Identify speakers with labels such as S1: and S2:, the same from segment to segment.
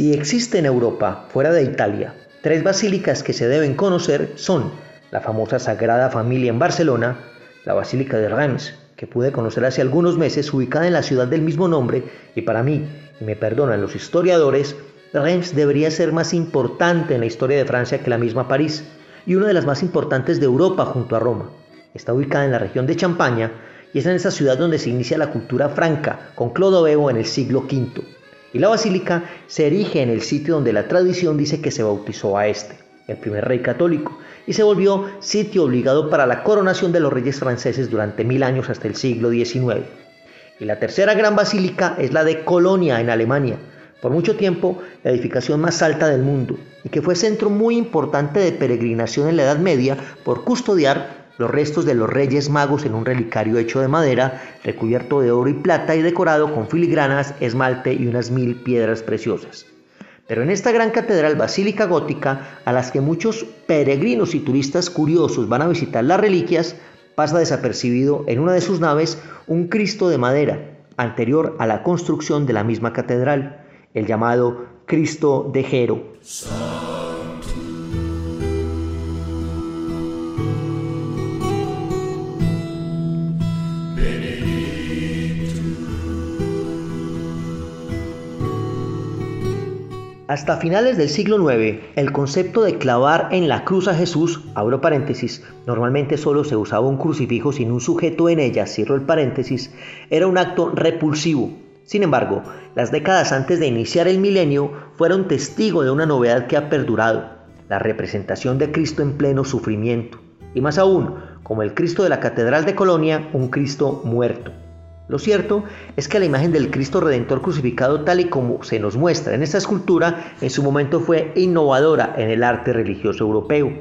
S1: Si existe en Europa, fuera de Italia, tres basílicas que se deben conocer son la famosa Sagrada Familia en Barcelona, la Basílica de Reims, que pude conocer hace algunos meses, ubicada en la ciudad del mismo nombre, y para mí, y me perdonan los historiadores, Reims debería ser más importante en la historia de Francia que la misma París, y una de las más importantes de Europa junto a Roma. Está ubicada en la región de Champaña y es en esa ciudad donde se inicia la cultura franca con Clodoveo en el siglo V. Y la basílica se erige en el sitio donde la tradición dice que se bautizó a este, el primer rey católico, y se volvió sitio obligado para la coronación de los reyes franceses durante mil años hasta el siglo XIX. Y la tercera gran basílica es la de Colonia en Alemania, por mucho tiempo la edificación más alta del mundo, y que fue centro muy importante de peregrinación en la Edad Media por custodiar los restos de los Reyes Magos en un relicario hecho de madera, recubierto de oro y plata y decorado con filigranas, esmalte y unas mil piedras preciosas. Pero en esta gran catedral basílica gótica, a las que muchos peregrinos y turistas curiosos van a visitar las reliquias, pasa desapercibido en una de sus naves un Cristo de madera, anterior a la construcción de la misma catedral, el llamado Cristo de Jero. Hasta finales del siglo IX, el concepto de clavar en la cruz a Jesús, abro paréntesis, normalmente solo se usaba un crucifijo sin un sujeto en ella, cierro el paréntesis, era un acto repulsivo. Sin embargo, las décadas antes de iniciar el milenio fueron testigo de una novedad que ha perdurado, la representación de Cristo en pleno sufrimiento, y más aún, como el Cristo de la Catedral de Colonia, un Cristo muerto. Lo cierto es que la imagen del Cristo Redentor crucificado tal y como se nos muestra en esta escultura en su momento fue innovadora en el arte religioso europeo.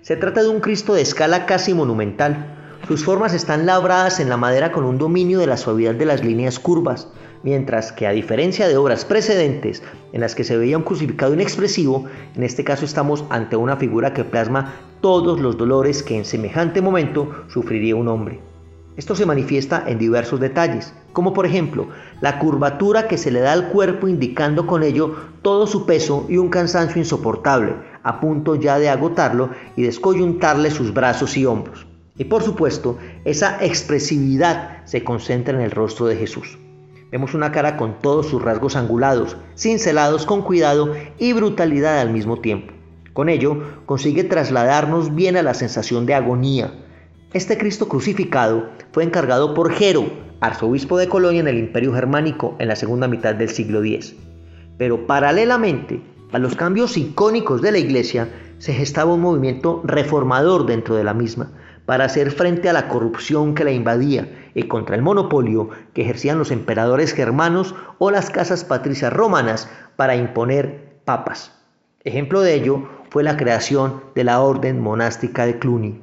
S1: Se trata de un Cristo de escala casi monumental. Sus formas están labradas en la madera con un dominio de la suavidad de las líneas curvas, mientras que a diferencia de obras precedentes en las que se veía un crucificado inexpresivo, en este caso estamos ante una figura que plasma todos los dolores que en semejante momento sufriría un hombre. Esto se manifiesta en diversos detalles, como por ejemplo la curvatura que se le da al cuerpo indicando con ello todo su peso y un cansancio insoportable, a punto ya de agotarlo y descoyuntarle sus brazos y hombros. Y por supuesto, esa expresividad se concentra en el rostro de Jesús. Vemos una cara con todos sus rasgos angulados, cincelados con cuidado y brutalidad al mismo tiempo. Con ello, consigue trasladarnos bien a la sensación de agonía, este Cristo crucificado fue encargado por Jero, arzobispo de Colonia en el Imperio Germánico en la segunda mitad del siglo X. Pero paralelamente a los cambios icónicos de la Iglesia, se gestaba un movimiento reformador dentro de la misma, para hacer frente a la corrupción que la invadía y contra el monopolio que ejercían los emperadores germanos o las casas patricias romanas para imponer papas. Ejemplo de ello fue la creación de la orden monástica de Cluny.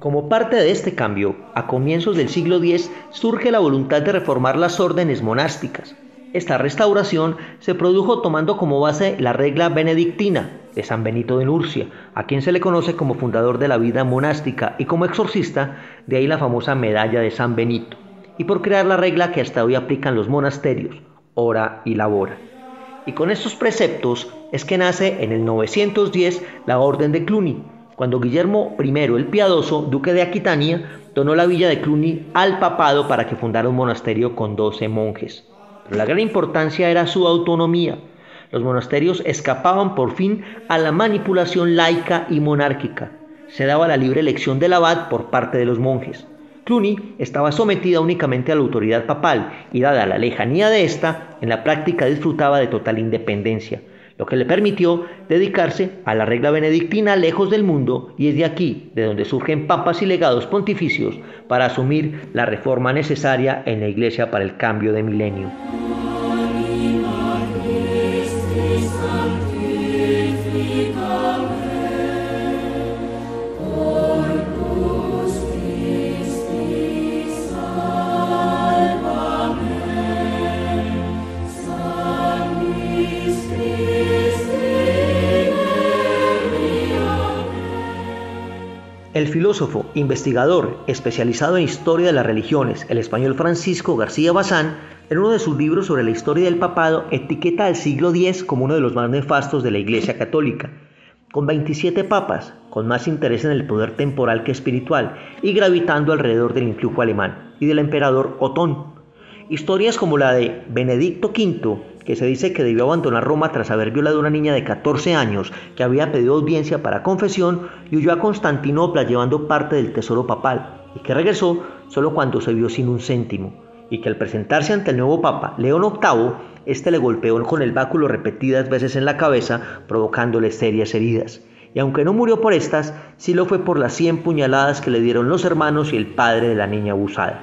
S1: Como parte de este cambio, a comienzos del siglo X surge la voluntad de reformar las órdenes monásticas, esta restauración se produjo tomando como base la regla benedictina de San Benito de Nurcia, a quien se le conoce como fundador de la vida monástica y como exorcista, de ahí la famosa medalla de San Benito, y por crear la regla que hasta hoy aplican los monasterios, ora y labora. Y con estos preceptos es que nace en el 910 la Orden de Cluny, cuando Guillermo I el Piadoso, duque de Aquitania, donó la villa de Cluny al papado para que fundara un monasterio con 12 monjes la gran importancia era su autonomía. Los monasterios escapaban por fin a la manipulación laica y monárquica. Se daba la libre elección del abad por parte de los monjes. Cluny estaba sometida únicamente a la autoridad papal y dada la lejanía de esta, en la práctica disfrutaba de total independencia, lo que le permitió dedicarse a la regla benedictina lejos del mundo y es de aquí de donde surgen papas y legados pontificios para asumir la reforma necesaria en la iglesia para el cambio de milenio. El filósofo, investigador, especializado en historia de las religiones, el español Francisco García Bazán, en uno de sus libros sobre la historia del papado, etiqueta al siglo X como uno de los más nefastos de la Iglesia Católica, con 27 papas, con más interés en el poder temporal que espiritual, y gravitando alrededor del influjo alemán y del emperador Otón. Historias como la de Benedicto V, que se dice que debió abandonar Roma tras haber violado a una niña de 14 años que había pedido audiencia para confesión y huyó a Constantinopla llevando parte del tesoro papal, y que regresó solo cuando se vio sin un céntimo, y que al presentarse ante el nuevo papa, León VIII, este le golpeó con el báculo repetidas veces en la cabeza, provocándole serias heridas. Y aunque no murió por estas, sí lo fue por las 100 puñaladas que le dieron los hermanos y el padre de la niña abusada.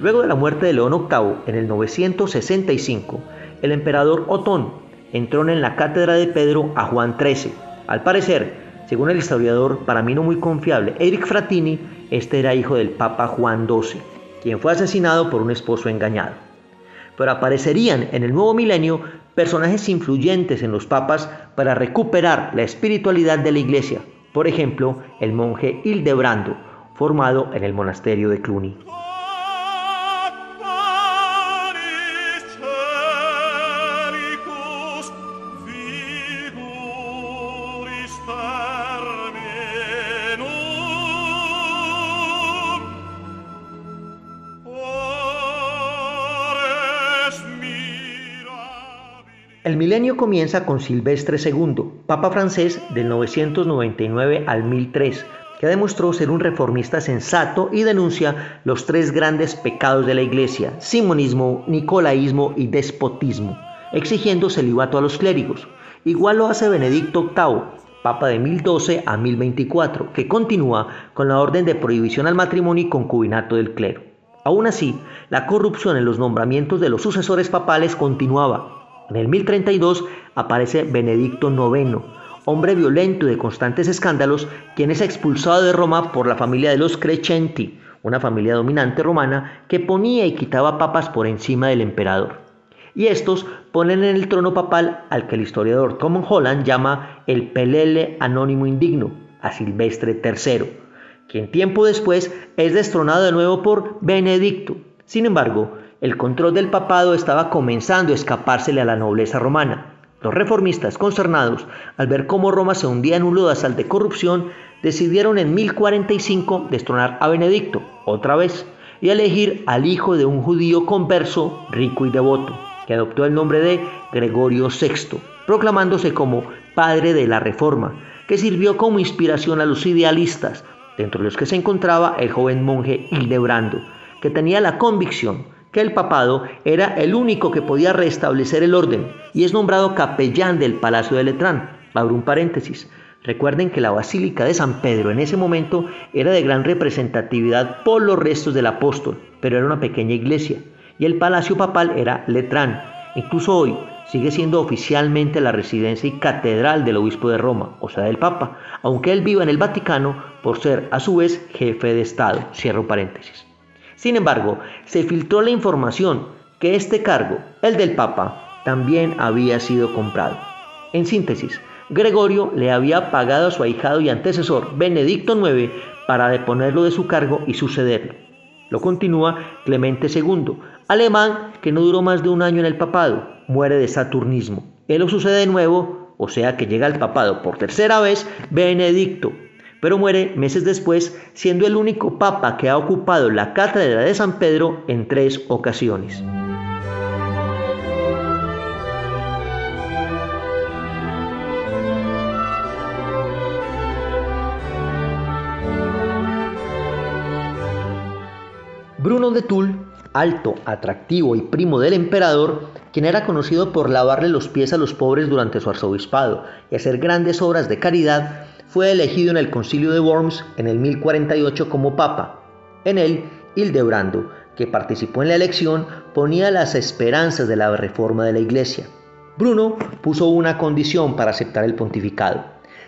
S1: Luego de la muerte de León VIII en el 965, el emperador Otón entró en la cátedra de Pedro a Juan XIII. Al parecer, según el historiador, para mí no muy confiable, Eric Fratini, este era hijo del Papa Juan XII, quien fue asesinado por un esposo engañado. Pero aparecerían en el nuevo milenio personajes influyentes en los papas para recuperar la espiritualidad de la iglesia, por ejemplo, el monje Hildebrando, formado en el monasterio de Cluny. El milenio comienza con Silvestre II, Papa francés del 999 al 1003, que demostró ser un reformista sensato y denuncia los tres grandes pecados de la Iglesia, simonismo, nicolaísmo y despotismo, exigiendo celibato a los clérigos. Igual lo hace Benedicto VIII, Papa de 1012 a 1024, que continúa con la orden de prohibición al matrimonio y concubinato del clero. Aún así, la corrupción en los nombramientos de los sucesores papales continuaba en el 1032 aparece Benedicto IX, hombre violento y de constantes escándalos, quien es expulsado de Roma por la familia de los Crescenti, una familia dominante romana que ponía y quitaba papas por encima del emperador. Y estos ponen en el trono papal al que el historiador Tom Holland llama el Pelele anónimo indigno, a Silvestre III, quien tiempo después es destronado de nuevo por Benedicto. Sin embargo, el control del papado estaba comenzando a escapársele a la nobleza romana. Los reformistas, concernados al ver cómo Roma se hundía en un lodazal de corrupción, decidieron en 1045 destronar a Benedicto, otra vez, y elegir al hijo de un judío converso, rico y devoto, que adoptó el nombre de Gregorio VI, proclamándose como padre de la Reforma, que sirvió como inspiración a los idealistas, dentro de los que se encontraba el joven monje Hildebrando, que tenía la convicción que el papado era el único que podía restablecer el orden y es nombrado capellán del Palacio de Letrán. Abro un paréntesis. Recuerden que la Basílica de San Pedro en ese momento era de gran representatividad por los restos del apóstol, pero era una pequeña iglesia y el Palacio Papal era Letrán. Incluso hoy sigue siendo oficialmente la residencia y catedral del obispo de Roma, o sea, del Papa, aunque él viva en el Vaticano por ser a su vez jefe de Estado. Cierro paréntesis. Sin embargo, se filtró la información que este cargo, el del Papa, también había sido comprado. En síntesis, Gregorio le había pagado a su ahijado y antecesor Benedicto IX para deponerlo de su cargo y sucederlo. Lo continúa Clemente II, alemán que no duró más de un año en el papado, muere de saturnismo. Él lo sucede de nuevo, o sea que llega al papado por tercera vez Benedicto pero muere meses después siendo el único papa que ha ocupado la cátedra de San Pedro en tres ocasiones. Bruno de Tulle, alto, atractivo y primo del emperador, quien era conocido por lavarle los pies a los pobres durante su arzobispado y hacer grandes obras de caridad, fue elegido en el concilio de Worms en el 1048 como papa. En él, Hildebrando, que participó en la elección, ponía las esperanzas de la reforma de la iglesia. Bruno puso una condición para aceptar el pontificado,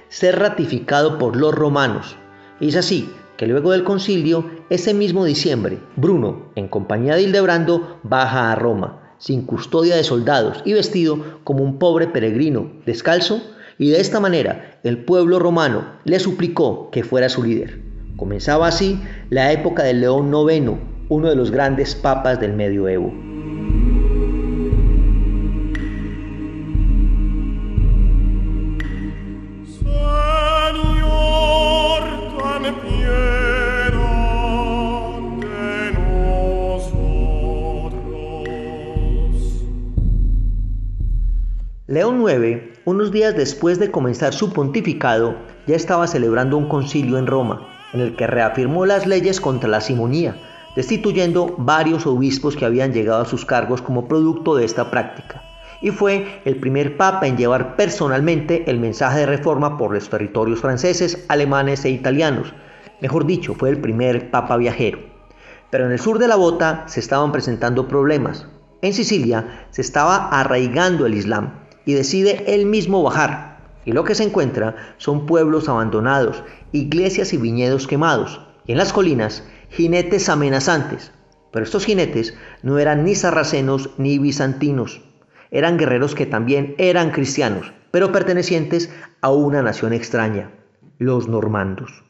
S1: ser ratificado por los romanos. Y es así que luego del concilio, ese mismo diciembre, Bruno, en compañía de Hildebrando, baja a Roma, sin custodia de soldados y vestido como un pobre peregrino, descalzo, y de esta manera el pueblo romano le suplicó que fuera su líder. Comenzaba así la época del León IX, uno de los grandes papas del medioevo. León IX, unos días después de comenzar su pontificado, ya estaba celebrando un concilio en Roma, en el que reafirmó las leyes contra la simonía, destituyendo varios obispos que habían llegado a sus cargos como producto de esta práctica, y fue el primer papa en llevar personalmente el mensaje de reforma por los territorios franceses, alemanes e italianos. Mejor dicho, fue el primer papa viajero. Pero en el sur de la bota se estaban presentando problemas. En Sicilia se estaba arraigando el Islam y decide él mismo bajar. Y lo que se encuentra son pueblos abandonados, iglesias y viñedos quemados, y en las colinas jinetes amenazantes. Pero estos jinetes no eran ni sarracenos ni bizantinos, eran guerreros que también eran cristianos, pero pertenecientes a una nación extraña, los normandos.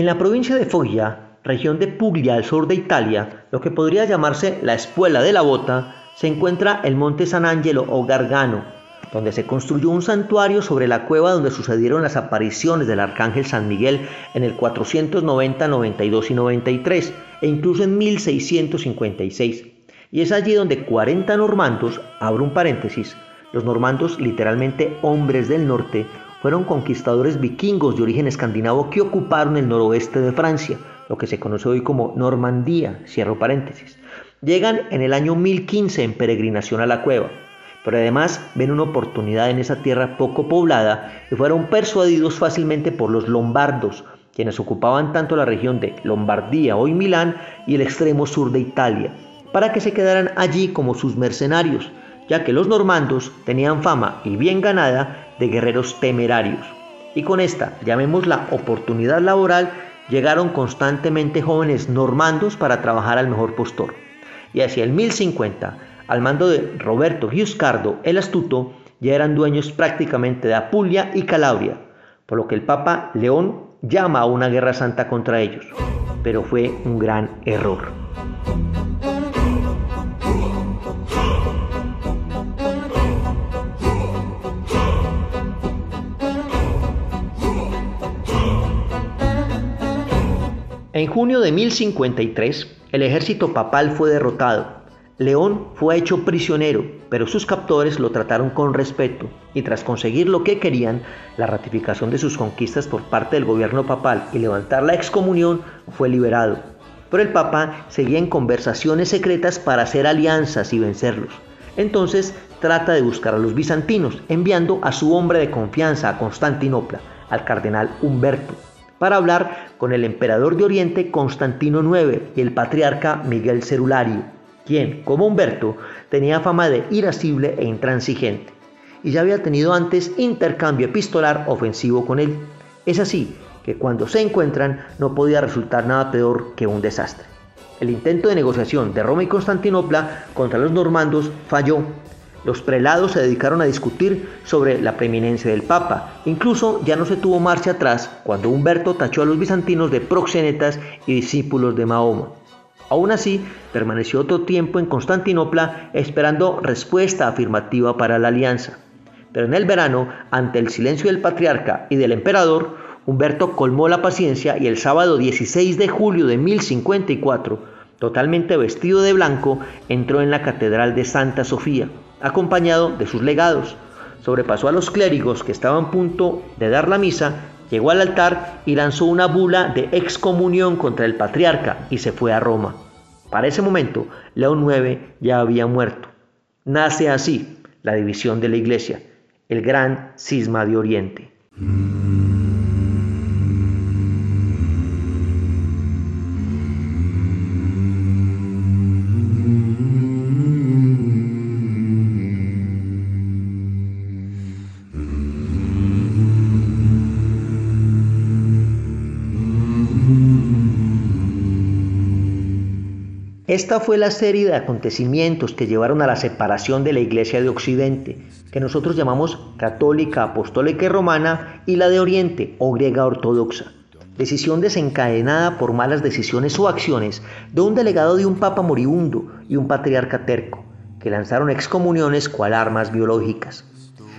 S1: En la provincia de Foggia, región de Puglia al sur de Italia, lo que podría llamarse la Espuela de la Bota, se encuentra el monte San Angelo o Gargano, donde se construyó un santuario sobre la cueva donde sucedieron las apariciones del arcángel San Miguel en el 490, 92 y 93, e incluso en 1656. Y es allí donde 40 normandos, abro un paréntesis, los normandos literalmente hombres del norte, fueron conquistadores vikingos de origen escandinavo que ocuparon el noroeste de Francia, lo que se conoce hoy como Normandía. Llegan en el año 1015 en peregrinación a la cueva, pero además ven una oportunidad en esa tierra poco poblada y fueron persuadidos fácilmente por los lombardos, quienes ocupaban tanto la región de Lombardía, hoy Milán, y el extremo sur de Italia, para que se quedaran allí como sus mercenarios, ya que los normandos tenían fama y bien ganada de guerreros temerarios. Y con esta, llamémosla oportunidad laboral, llegaron constantemente jóvenes normandos para trabajar al mejor postor. Y hacia el 1050, al mando de Roberto Giuscardo el Astuto, ya eran dueños prácticamente de Apulia y Calabria, por lo que el Papa León llama a una guerra santa contra ellos. Pero fue un gran error. En junio de 1053, el ejército papal fue derrotado. León fue hecho prisionero, pero sus captores lo trataron con respeto y tras conseguir lo que querían, la ratificación de sus conquistas por parte del gobierno papal y levantar la excomunión, fue liberado. Pero el papa seguía en conversaciones secretas para hacer alianzas y vencerlos. Entonces trata de buscar a los bizantinos, enviando a su hombre de confianza a Constantinopla, al cardenal Humberto, para hablar con el emperador de Oriente Constantino IX y el patriarca Miguel Cerulario, quien, como Humberto, tenía fama de irascible e intransigente, y ya había tenido antes intercambio epistolar ofensivo con él. Es así que cuando se encuentran no podía resultar nada peor que un desastre. El intento de negociación de Roma y Constantinopla contra los normandos falló los prelados se dedicaron a discutir sobre la preeminencia del Papa. Incluso ya no se tuvo marcha atrás cuando Humberto tachó a los bizantinos de proxenetas y discípulos de Mahoma. Aún así, permaneció otro tiempo en Constantinopla esperando respuesta afirmativa para la alianza. Pero en el verano, ante el silencio del patriarca y del emperador, Humberto colmó la paciencia y el sábado 16 de julio de 1054, totalmente vestido de blanco, entró en la Catedral de Santa Sofía acompañado de sus legados. Sobrepasó a los clérigos que estaban a punto de dar la misa, llegó al altar y lanzó una bula de excomunión contra el patriarca y se fue a Roma. Para ese momento, León IX ya había muerto. Nace así la división de la iglesia, el gran cisma de Oriente. Esta fue la serie de acontecimientos que llevaron a la separación de la Iglesia de Occidente, que nosotros llamamos católica, apostólica y romana, y la de Oriente o griega ortodoxa. Decisión desencadenada por malas decisiones o acciones de un delegado de un papa moribundo y un patriarca terco, que lanzaron excomuniones cual armas biológicas.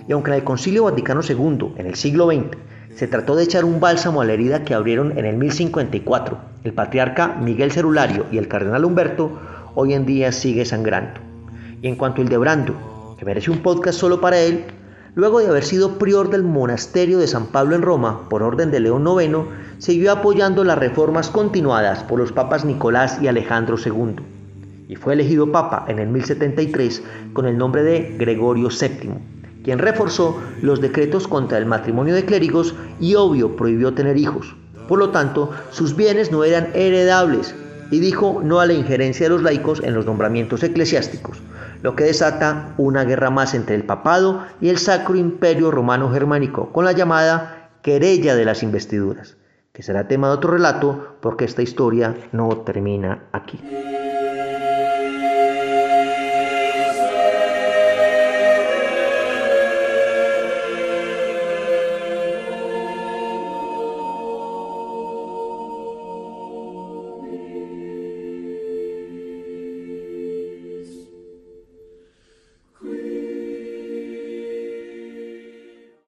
S1: Y aunque en el Concilio Vaticano II, en el siglo XX, se trató de echar un bálsamo a la herida que abrieron en el 1054 el patriarca Miguel Cerulario y el cardenal Humberto, hoy en día sigue sangrando. Y en cuanto al de Brando, que merece un podcast solo para él, luego de haber sido prior del monasterio de San Pablo en Roma por orden de León IX, siguió apoyando las reformas continuadas por los papas Nicolás y Alejandro II, y fue elegido papa en el 1073 con el nombre de Gregorio VII quien reforzó los decretos contra el matrimonio de clérigos y obvio prohibió tener hijos. Por lo tanto, sus bienes no eran heredables y dijo no a la injerencia de los laicos en los nombramientos eclesiásticos, lo que desata una guerra más entre el papado y el Sacro Imperio Romano Germánico, con la llamada querella de las investiduras, que será tema de otro relato porque esta historia no termina aquí.